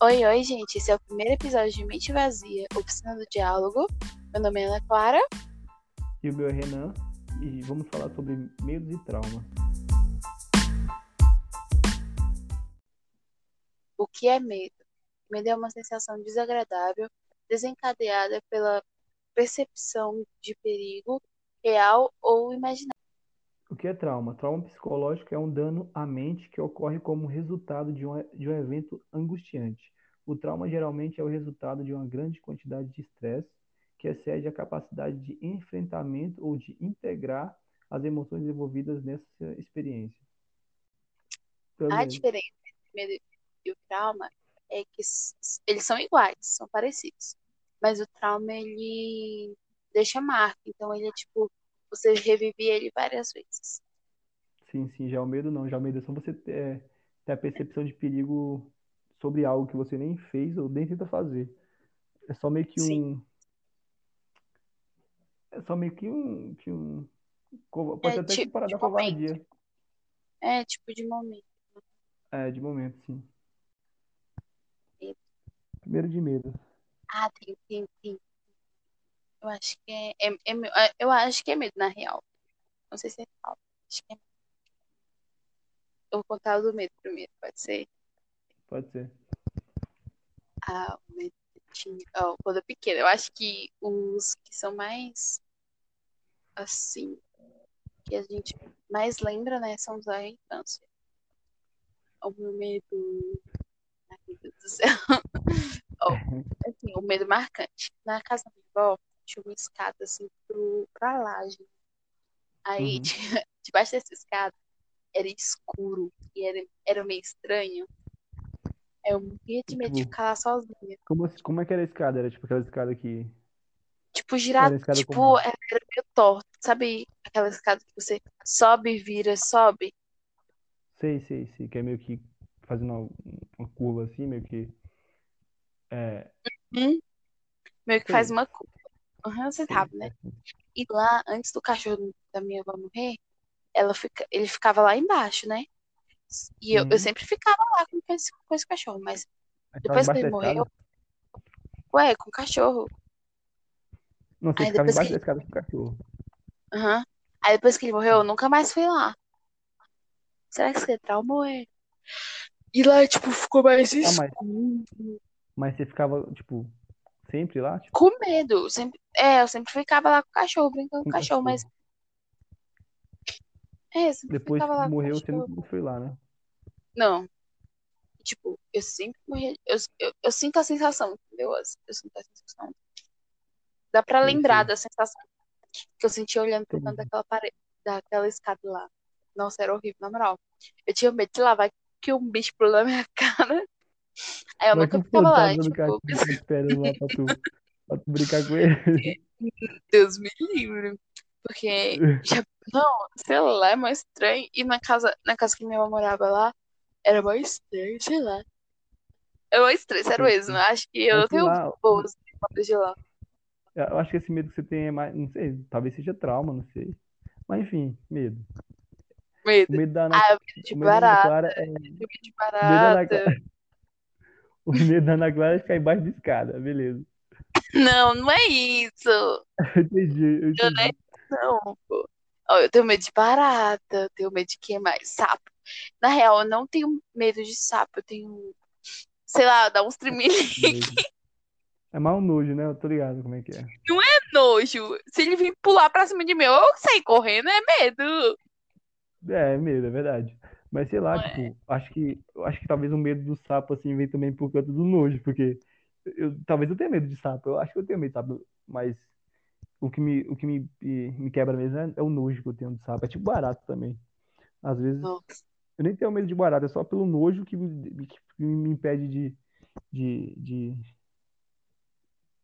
Oi, oi, gente. Esse é o primeiro episódio de Mente Vazia, Oficina do Diálogo. Meu nome é Ana Clara. E o meu é Renan. E vamos falar sobre medos e trauma. O que é medo? Medo é uma sensação desagradável desencadeada pela percepção de perigo real ou imaginário. O que é trauma? Trauma psicológico é um dano à mente que ocorre como resultado de um, de um evento angustiante. O trauma geralmente é o resultado de uma grande quantidade de estresse que excede a capacidade de enfrentamento ou de integrar as emoções envolvidas nessa experiência. A diferença entre o medo e o trauma é que eles são iguais, são parecidos. Mas o trauma, ele deixa marca. Então, ele é tipo você revive ele várias vezes. Sim, sim, já o medo não. Já o medo é só você ter, ter a percepção de perigo sobre algo que você nem fez ou nem tenta fazer. É só meio que sim. um. É só meio que um. Que um... Pode é, até tipo, parar da covardia. É, tipo de momento. É, de momento, sim. Medo. Primeiro de medo. Ah, tem, tem, tem. Eu acho que é, é, é, é, eu acho que é medo, na real. Não sei se é real. Acho que é medo. Eu vou contar o do medo primeiro, pode ser? Pode ser. Ah, o medo tinha. Oh, quando eu pequena, eu acho que os que são mais assim, que a gente mais lembra, né, são os da infância. O meu medo. Ai, meu Deus do céu. oh, assim, o medo marcante. Na casa da minha avó, tinha uma escada assim pro, pra laje. Aí, uhum. tinha, debaixo dessa escada, era escuro e era, era meio estranho. Eu morria de medo tipo, de ficar lá sozinha. Como, assim, como é que era a escada? Era tipo aquela escada que. Tipo, girada, tipo, era meio torto, sabe? Aquela escada que você sobe, vira, sobe. Sei, sei, sei. Que é meio que fazendo uma, uma curva assim, meio que. É. Uhum. Meio que sei. faz uma curva. Uhum, você sabe, né? E lá, antes do cachorro da minha avó morrer, ela fica, ele ficava lá embaixo, né? E eu, eu uhum. sempre ficava lá com esse, com esse cachorro, mas depois que ele morreu. Ué, com o cachorro. Não, você Aí ficava embaixo que... da escada com o cachorro. Aham. Aí depois que ele morreu, eu nunca mais fui lá. Será que você traumou ele? E lá, tipo, ficou mais ah, mas... mas você ficava, tipo, Sempre lá? Tipo... Com medo. Sempre... É, eu sempre ficava lá com o cachorro, brincando com o cachorro, mas. É, sempre Depois ficava lá morreu, você não foi lá, né? Não. Tipo, eu sempre. Eu, eu, eu sinto a sensação, entendeu? Eu sinto a sensação. Dá pra lembrar da sensação que eu senti olhando pro canto daquela parede, daquela escada lá. Nossa, era horrível, na moral. Eu tinha medo de lá, vai que um bicho pulou na minha cara. Aí eu Vai nunca ficava lá, tipo... Esperando lá pra tu, pra tu brincar com ele. Deus me livre. Porque, já, não, sei lá, é mais estranho. E na casa, na casa que minha avó morava lá, era mais estranho, sei lá. É mais estranho, sério mesmo. Acho que eu não tenho lá, boas memórias de lá. Eu acho que esse medo que você tem é mais, não sei, talvez seja trauma, não sei. Mas enfim, medo. Medo. O medo da Ana, ah, medo de barata. É... Medo de barata. O medo da Ana Clara é ficar embaixo da escada, beleza. Não, não é isso. eu entendi, eu entendi. Não, é não, pô. eu tenho medo de barata, eu tenho medo de que mais? Sapo. Na real, eu não tenho medo de sapo, eu tenho, sei lá, dá uns tremeliques. É mal nojo, né? Eu tô ligado como é que é. Não é nojo. Se ele vir pular pra cima de mim, eu sair correndo, é medo. É, é medo, é verdade. Mas sei lá, Não tipo, é. acho que acho que talvez o medo do sapo assim vem também por conta do nojo, porque eu, talvez eu tenha medo de sapo. Eu acho que eu tenho medo de sapo, mas o que me, o que me, me quebra mesmo é, é o nojo que eu tenho de sapo. É tipo barato também. Às vezes Nossa. eu nem tenho medo de barato, é só pelo nojo que me, que me impede de, de, de,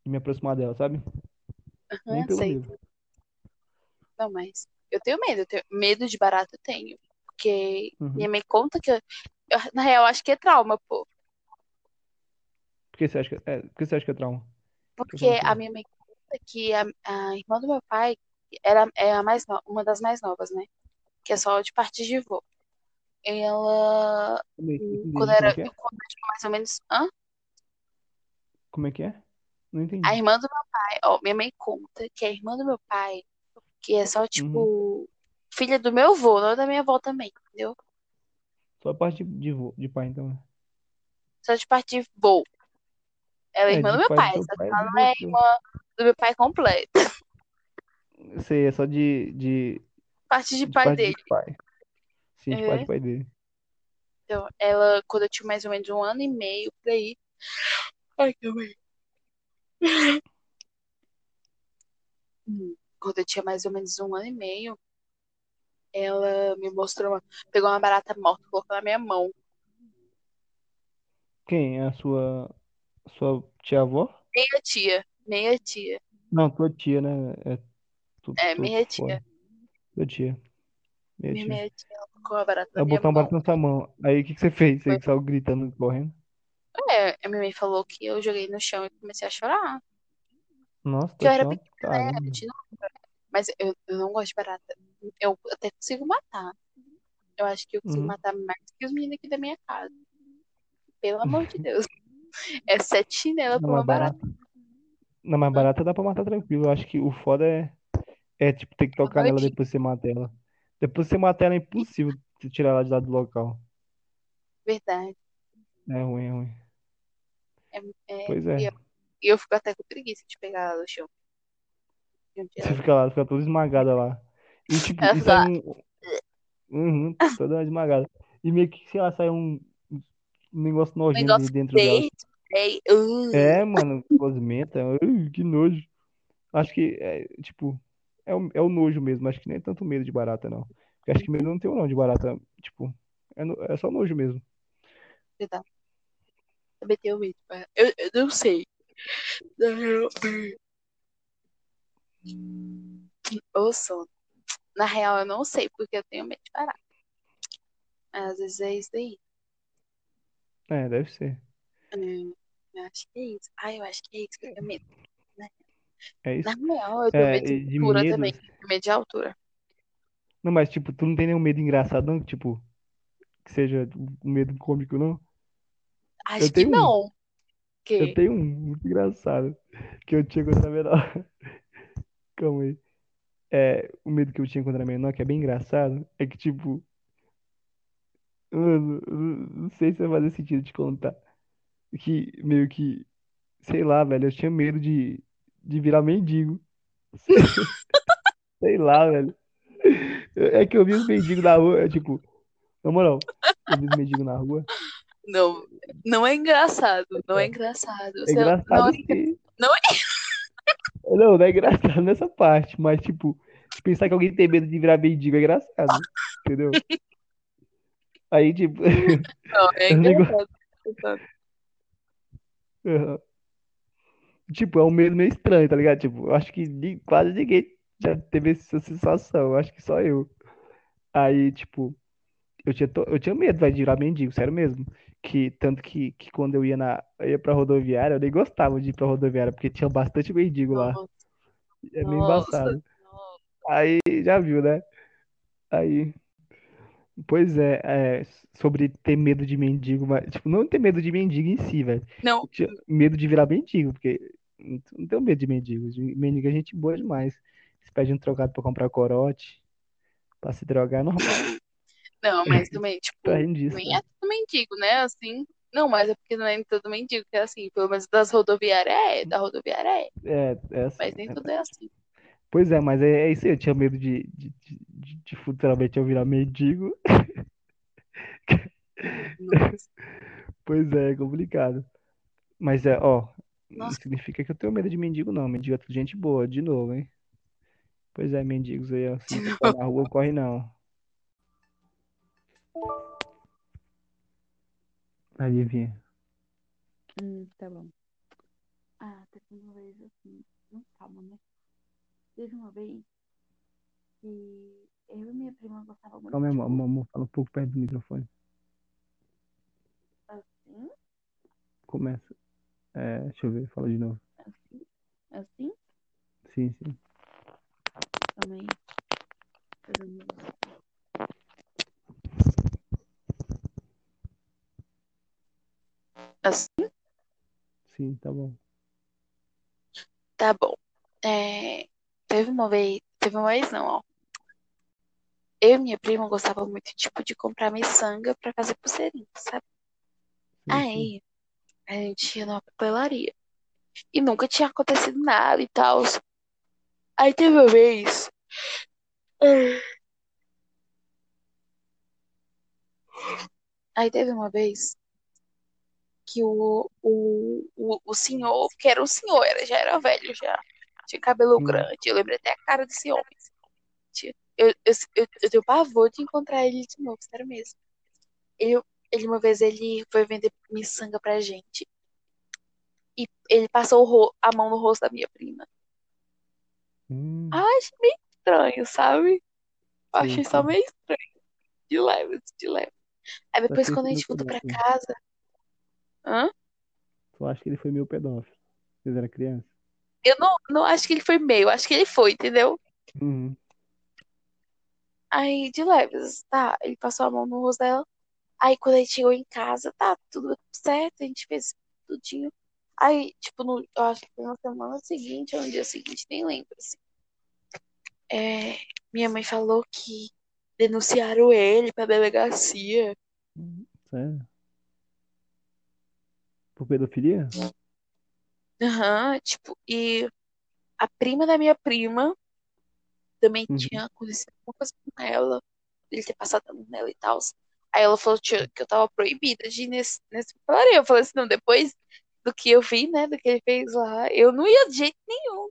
de me aproximar dela, sabe? Uhum, nem pelo sei. medo. Não, mas eu tenho medo, eu tenho medo de barato eu tenho. Porque uhum. minha mãe conta que. Eu, eu, na real, acho que é trauma, pô. Por que você acha que é, que, você acha que é trauma? Porque a minha mãe conta que a, a irmã do meu pai era, é a mais no, uma das mais novas, né? Que é só de parte de vô. Ela. Quando era, é? quando mais ou menos. Hã? Como é que é? Não A entendi. irmã do meu pai, ó, minha mãe conta que a irmã do meu pai, que é só, Uhum. Filha do meu avô, não da minha avó também, entendeu? Só parte de, vô- de pai, então. Só de parte de vô. Ela é É, irmã do meu pai do pai, só que pai ela não é irmã do meu pai completo. Sei, é só de, de, Parte de de pai parte dele. de pai. Sim, de parte É. de pai dele. Então, ela, quando eu tinha mais ou menos um ano e meio por aí. Ai, calma aí. Hum, Quando eu tinha mais ou menos um ano e meio, ela me mostrou uma. Pegou uma barata morta, colocou na minha mão. Quem? É a sua, sua tia-avó? Meia tia. Meia tia. Não, tua tia, né? É, tô, É, meia tia. Tua tia. Minha Minha tia. meia tia, ela colocou a barata na Ela minha botou uma barata na sua mão. Aí o que, que você fez? Foi- Você saiu gritando, correndo? É, a minha mãe falou que eu joguei no chão e comecei a chorar. Nossa, Que eu tua era pequena, né? Mas eu, eu não gosto de barata. Eu até consigo matar. Eu acho que eu consigo Uhum. matar mais que os meninos aqui da minha casa. Pelo amor de Deus. É sete chinelas pra uma barata. barata. Não, mais barata dá pra matar tranquilo. Eu acho que o foda é, é tipo, ter que tocar nela depois que você mata ela. Depois que você mata ela, é impossível você tirar ela de lá do local. Verdade. É ruim, é ruim. É, é, Pois é. eu, e eu fico até com preguiça de pegar ela no chão. Você fica lá, fica toda esmagada lá. E tipo, Ela e sai lá. um. Uhum, toda esmagada. E meio que, sei lá, sai um, um negócio Um nojento negócio dentro dela. verde. É, uh, É, mano, cosmenta. Ui, que nojo. Acho que, é, tipo, é o, é o nojo mesmo. Acho que nem é tanto medo de barata, não. Porque acho que medo não tenho, não, de barata. Tipo, é, no- é só nojo mesmo. verdade. Também tenho medo. Eu, eu não sei. Eu- Ô, sono. Na real, eu não sei porque eu tenho medo de parar. Às vezes é isso daí. É, deve ser. Hum, eu acho que é isso. Ah, eu acho que é isso que eu tenho medo. né? É Na isso. real, eu tenho É, medo de de altura também. Tenho medo de altura. Não, mas, tipo, tu não tem nenhum medo engraçado, não? Tipo, que seja um medo cômico, não? Acho Eu que tenho um. não. Eu Que? tenho um muito engraçado. Que eu tinha quando era menor. Calma aí. É, o medo que eu tinha quando era menor, que é bem engraçado, é que, tipo, mano, não sei se vai fazer sentido te contar. Que meio que, sei lá, velho, eu tinha medo de, de virar mendigo. Sei lá, velho. É que eu vi os mendigos na rua, é tipo, na moral, eu vi os mendigos na rua. Não. Não é engraçado. Não é engraçado. É Você não engraçado é, sim. não é Não, não é engraçado nessa parte, mas, tipo, pensar que alguém tem medo de virar mendigo é engraçado, entendeu? Aí, tipo, Não, é go- engraçado. Aham. Tipo, é um medo meio estranho, tá ligado? Tipo, eu acho que quase ninguém já teve essa sensação. Eu acho que só eu. Aí, tipo, eu tinha, to- eu tinha medo, vai, de virar mendigo, sério mesmo. Que, tanto que, que quando eu ia, na, eu ia pra rodoviária, eu nem gostava de ir pra rodoviária, porque tinha bastante mendigo lá. Nossa, É meio nossa. embaçado. Aí, já viu, né? Aí, pois é, é, sobre ter medo de mendigo, mas, tipo, não ter medo de mendigo em si, velho. Não, Eu tinha medo de virar mendigo, porque não tenho medo de mendigo. Mendigo é gente boa demais. Eles pedem um trocado pra comprar corote, pra se drogar, é normal. Não, mas também, tipo, nem né? é todo mendigo, né? Assim. Não, mas é porque não é todo mendigo que é assim. Pelo menos das rodoviárias é, da rodoviária é. É, é assim, Mas nem é. tudo é assim. Pois é, mas é, é isso aí. Eu tinha medo de, de, de, de- futuramente eu virar mendigo. Nossa. Pois é, é complicado. Mas é, ó, não significa que eu tenho medo de mendigo, não. Mendigo é gente boa, de novo, hein? Pois é, mendigos aí, ó. Se na rua, corre não. Adivinha. Hum, tá bom. Ah, teve uma vez assim. Não, calma, né? Teve uma vez que eu e minha prima gostava muito, Calma amor. tipo, Amor, amor, fala um pouco perto do microfone. assim, Começa. É, deixa eu ver, fala de novo. assim, assim. Sim, sim. Calma aí. Fazendo- Assim? Sim, tá bom. tá bom. É, teve uma vez, teve uma vez não, ó. Eu e minha prima gostava muito, tipo, de comprar miçanga pra fazer pulseirinha, sabe? Sim. Aí, a gente ia numa papelaria. E nunca tinha acontecido nada e tal. Aí teve uma vez. Aí teve uma vez que o, o, o, o senhor, que era o senhor, era, já era velho, já tinha cabelo Hum, grande. Eu lembrei até a cara desse homem. Eu, eu, eu, eu tenho pavor de encontrar ele de novo, sério mesmo. Ele, ele uma vez ele foi vender miçanga pra gente e ele passou a mão no rosto da minha prima. hum, Ah, achei meio estranho, sabe? Achei só sei. meio estranho. De leve, de leve. Aí Só acho depois, quando a gente voltou pra casa. Hã? Só acho que ele foi meio pedófilo. Quando era criança. Eu não, não acho que ele foi meio, acho que ele foi, entendeu? Uhum. Aí, de leves, tá? Ele passou a mão no rosto dela. Aí, quando a gente chegou em casa, tá tudo certo, a gente fez tudinho. Aí, tipo, no, eu acho que foi na semana seguinte ou no dia seguinte, nem lembro, assim. É, minha mãe falou que denunciaram ele pra delegacia. Sério? Por pedofilia? Aham, tipo, e a prima da minha prima também Uhum. tinha acontecido alguma coisa com ela, ele ter passado a mão nela e tal. Aí ela falou que eu tava proibida de ir nesse, nesse. Eu falei assim, não, depois do que eu vi, né, do que ele fez lá, eu não ia de jeito nenhum.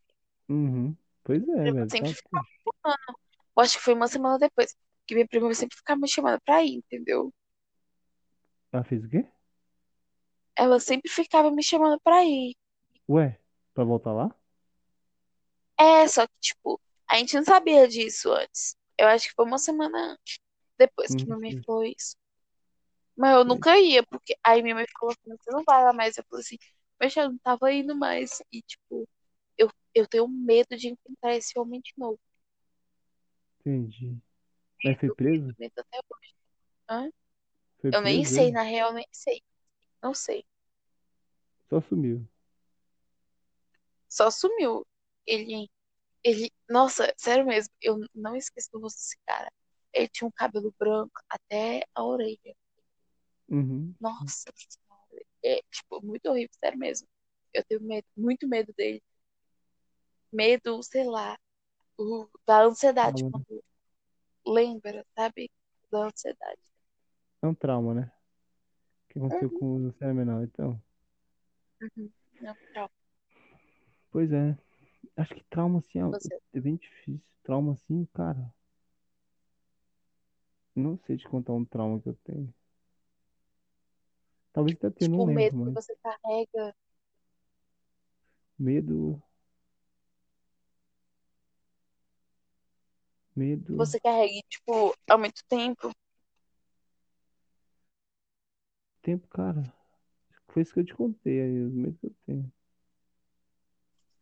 Uhum. Pois é, velho. sempre Tá ficava chamando. Eu acho que foi uma semana depois. Que minha prima sempre ficava me chamando pra ir, entendeu? Ela fez o quê? Ela sempre ficava me chamando pra ir. Ué, pra voltar lá? É, só que, tipo, a gente não sabia disso antes. Eu acho que foi uma semana antes, depois que Hum, minha mãe sei, falou isso. Mas eu sei. nunca ia, porque aí minha mãe falou assim, você não vai lá mais. Eu falei assim, mas eu não tava indo mais. E, tipo, eu, eu tenho medo de encontrar esse homem de novo. Entendi. Mas foi preso? medo, medo até hoje. Hã? Foi Eu nem preso sei, ele? na real, nem sei. Não sei. Só sumiu. Só sumiu. Ele, ele, nossa, sério mesmo, eu não esqueço do rosto desse cara. Ele tinha um cabelo branco até a orelha. Uhum. Nossa senhora. É, tipo, muito horrível, sério mesmo. Eu tenho medo, muito medo dele. Medo, sei lá, o- da ansiedade Trauma, né? quando lembra, sabe? Da ansiedade. É um trauma, né? O que aconteceu Uhum, com o Luciano Menor, então? uhum. Não, não, Pois é. Acho que trauma assim é você. é bem difícil. Trauma assim, cara. Não sei te contar um trauma que eu tenho. Talvez até tenha, Tipo, não o medo lembro, que mas você carrega, medo, medo, você carrega, tipo, há muito tempo. Tempo, cara. Foi isso que eu te contei aí, os medos que eu tenho.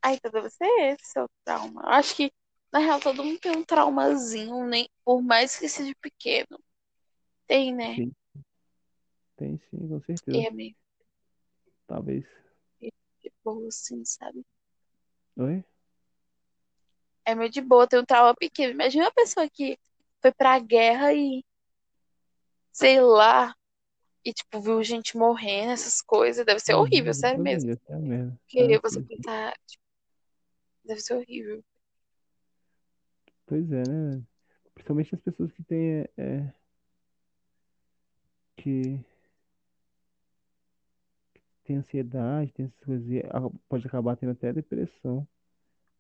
Ah, então deve ser esse seu trauma. Eu acho que, na real, todo mundo tem um traumazinho, nem, por mais que seja pequeno. Tem, né? Sim, tem sim, com certeza. É meio Talvez. de boa, assim, sabe? Oi? É meio de boa ter um trauma pequeno. Imagina uma pessoa que foi pra guerra e, sei lá, e, tipo, viu gente morrendo, essas coisas. Deve ser Uhum, horrível, sério mesmo. é merda. Porque você sim, sim. pensar, tipo, deve ser horrível. Pois é, né? Principalmente as pessoas que têm, é, é, que têm ansiedade, tem essas coisas, pode acabar tendo até depressão.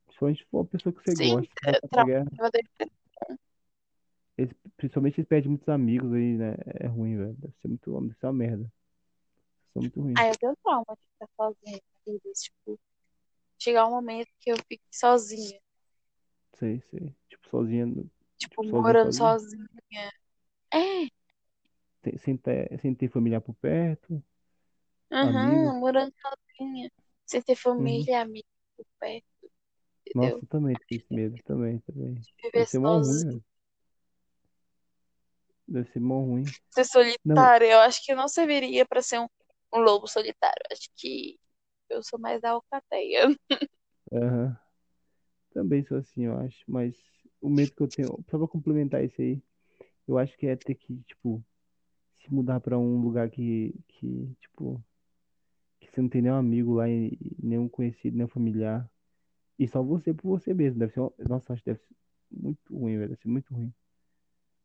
Principalmente se for uma pessoa que você Sim, gosta, vai é, pra trauma Eles, principalmente eles perdem muitos amigos aí, né? É ruim, velho. Deve ser muito, deve ser uma merda. São muito ruim. Ah, eu tenho trauma de ficar sozinha. Tipo, chegar um momento que eu fique sozinha. Sei, sei. Tipo, sozinha, Tipo, tipo, sozinha, morando sozinha. sozinha. É, Sem, sem ter, sem ter familiar por perto, amigos. aham, morando sozinha. Sem ter Uhum. família, amigo por perto, Nossa, entendeu? eu também tenho esse medo, também, também. Viver ruim, sozinha. velho. Deve ser mó ruim. Ser Não, solitária, eu acho que não serviria pra ser um, um lobo solitário. Acho que eu sou mais da alcateia. Aham. Também sou assim, eu acho. Mas o medo que eu tenho, só pra complementar isso aí, eu acho que é ter que, tipo, se mudar pra um lugar que, que, tipo, que você não tem nenhum amigo lá, e nenhum conhecido, nenhum familiar. E só você por você mesmo. Deve ser, uma- nossa, acho que deve ser muito ruim, velho. Deve ser muito ruim.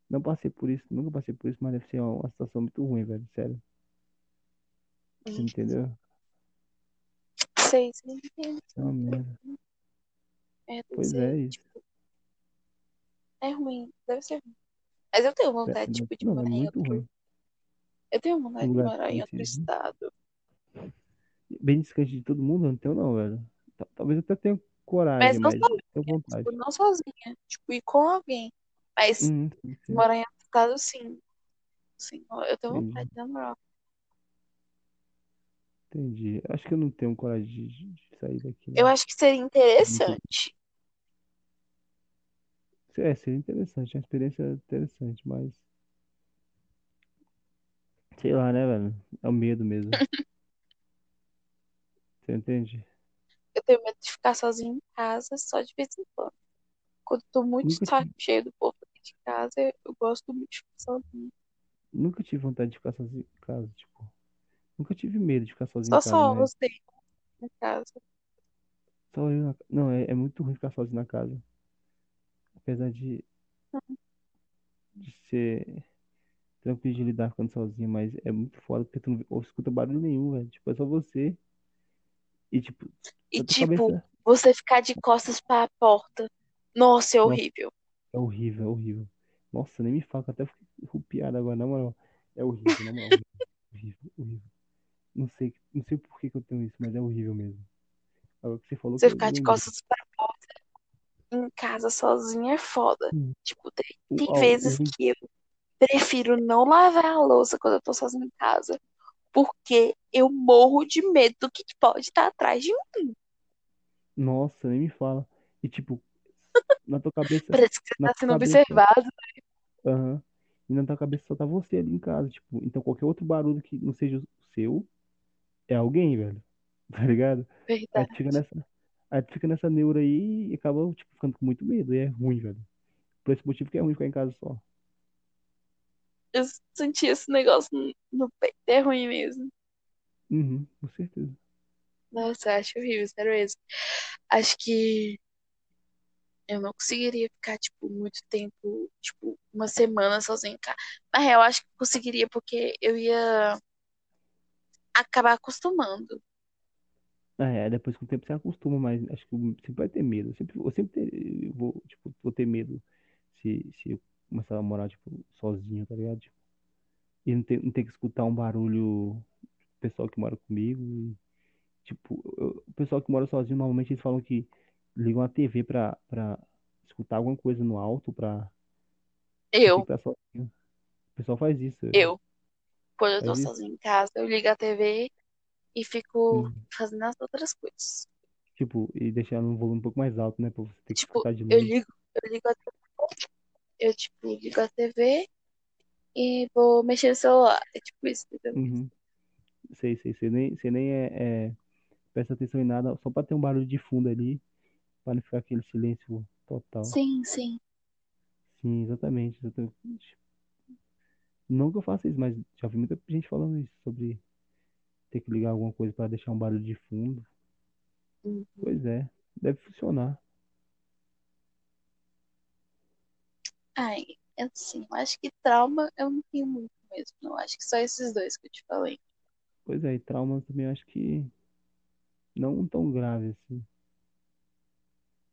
Não passei por isso, nunca passei por isso, mas deve ser uma, uma situação muito ruim, velho. Sério. Você Hum, entendeu? Sei, sei. É uma merda. É, Pois é, isso. tipo, é ruim, deve ser ruim. Mas eu tenho vontade, tipo, de Não, é morar em outro. ruim. Eu tenho vontade de morar em outro desconhecido. estado. Bem distante de todo mundo, eu não tenho não, velho. Ta- Talvez eu até tenha Mas coragem, não mas tenho sozinha, vontade. tipo, não sozinha. Tipo, ir com alguém. Mas Hum, sim, sim. morar em outro estado, sim. Sim, eu tenho vontade de namorar. entendi. Acho que eu não tenho coragem de, de- sair daqui, Eu não. acho que seria interessante. É, seria interessante, uma experiência interessante, mas sei lá, né, velho? É o medo mesmo. Você entende? Eu tenho medo de ficar sozinha em casa só de vez em quando. Quando eu tô muito Nunca cheio do povo de casa, eu gosto muito de ficar sozinha. nunca tive vontade de ficar sozinho em casa, tipo. Nunca tive medo de ficar sozinho em Só casa, só mas você em casa. só eu na... Não, é, é muito ruim ficar sozinho na casa. Apesar de, de ser tranquilo de lidar ficando sozinho, mas é muito foda porque tu não ou escuta barulho nenhum, velho. Tipo, é só você e, tipo, E na tipo, cabeça. você ficar de costas pra porta. Nossa, é Nossa, horrível. É horrível, é horrível. Nossa, nem me fala, que eu até fiquei arrepiado agora, na moral. É horrível, na moral. Horrível, horrível. Não sei, não sei por que que eu tenho isso, mas é horrível mesmo. Agora que você falou Você ficar de costas pra porta em casa sozinha é foda. Hum. Tipo, tem, tem vezes ruim. que eu prefiro não lavar a louça quando eu tô sozinha em casa. Porque eu morro de medo do que pode estar atrás de mim. Nossa, nem me fala. E, tipo, na tua cabeça, Parece que você tá sendo cabeça, observado. aham. E na tua cabeça só tá você ali em casa, tipo, então qualquer outro barulho que não seja o seu é alguém, velho. Tá ligado? Aí tu Verdade. fica nessa, aí tu fica nessa neura aí e acaba, tipo, ficando com muito medo. E é ruim, velho. Por esse motivo que é ruim ficar em casa só. Eu senti esse negócio no, no peito. É ruim mesmo. Uhum, com certeza. Nossa, eu acho horrível, sério mesmo. Acho que eu não conseguiria ficar, tipo, muito tempo, tipo, uma semana sozinha em casa. Na real, acho que conseguiria porque eu ia acabar acostumando. Ah, é, depois com o tempo você acostuma, mas acho que sempre vai ter medo. Eu sempre, eu sempre ter- eu vou, tipo, vou ter medo se, se eu começar a morar, tipo, sozinho, tá ligado? Tipo, e não ter, não ter que escutar um barulho do pessoal que mora comigo. E, tipo, eu- o pessoal que mora sozinho, normalmente eles falam que ligam a TV pra, pra escutar alguma coisa no alto pra, pra Eu, sozinho. O pessoal faz isso, eu, quando eu tô faz isso. sozinha em casa, eu ligo a TV e fico Hum. fazendo as outras coisas. Tipo, e deixar no volume um pouco mais alto, né? Pra você ter que Tipo, escutar de eu longe. ligo, eu ligo a eu, tipo, ligo a TV e vou mexer no celular. É tipo isso, entendeu? Uhum. Sei, sei, sei. Nem, você nem é, é, presta atenção em nada, só pra ter um barulho de fundo ali, pra não ficar aquele silêncio total. Sim, sim. Sim, exatamente, exatamente. Não que eu faça isso, mas já vi muita gente falando isso, sobre ter que ligar alguma coisa pra deixar um barulho de fundo. Uhum. Pois é, deve funcionar. Ai, assim, eu acho que trauma eu não tenho muito mesmo. Eu acho que só esses dois que eu te falei. Pois é, e traumas também eu acho que não tão grave assim.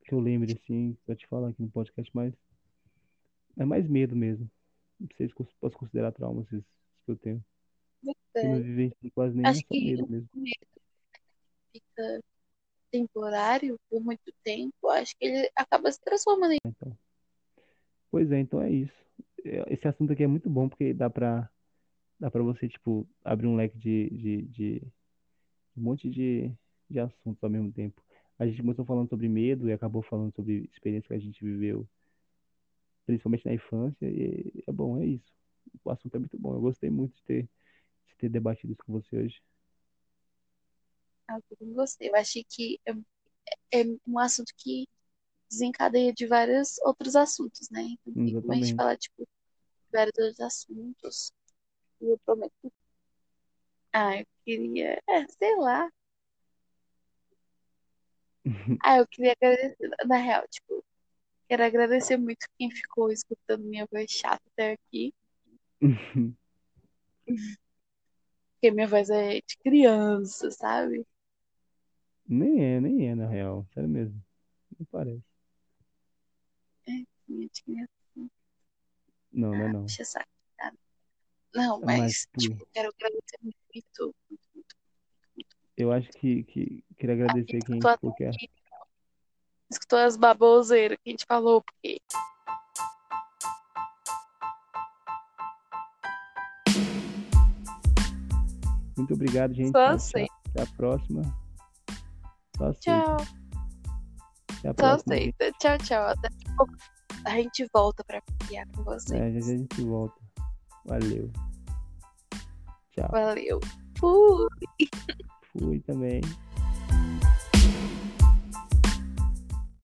Que eu lembre assim, pra te falar aqui no podcast, mas é mais medo mesmo. Não sei se posso considerar traumas esses que eu tenho. Eu não É, vivenciei quase nenhum, é acho que medo mesmo. medo fica temporário por muito tempo. Acho que ele acaba se transformando em. Então, pois é, então é isso. É, Esse assunto aqui é muito bom porque dá pra, dá pra você, tipo, abrir um leque de, de, de um monte de, de assuntos ao mesmo tempo. A gente começou falando sobre medo e acabou falando sobre experiências que a gente viveu, principalmente na infância, e é bom, é isso. O assunto é muito bom. Eu gostei muito de ter, de ter debatido isso com você hoje. que eu gostei. Eu achei que eu é um assunto que desencadeia de vários outros assuntos, né? Então tem como a gente falar, tipo, de vários outros assuntos. E eu prometo. Ah, eu queria. É, sei lá. Ah, eu queria agradecer. Na real, tipo, quero agradecer muito quem ficou escutando minha voz chata até aqui. Porque minha voz é de criança, sabe? Nem é, nem é, na real. Sério mesmo. Não parece. Minha de criança. Não, não é não. saco. tá? Não, Mas mas, tu, tipo, quero agradecer muito, muito. Eu acho que, que queria agradecer quem escutou até falou que é. Escutou as baboseiras que a gente falou, porque Muito obrigado, gente. só aceita. Até a próxima. Só aceita. Tchau. Até a Só próxima, aceita. Tchau, tchau. Até daqui a pouco a gente volta pra criar com É, vocês. já a gente volta. Valeu. Tchau. Valeu. Fui. Fui também.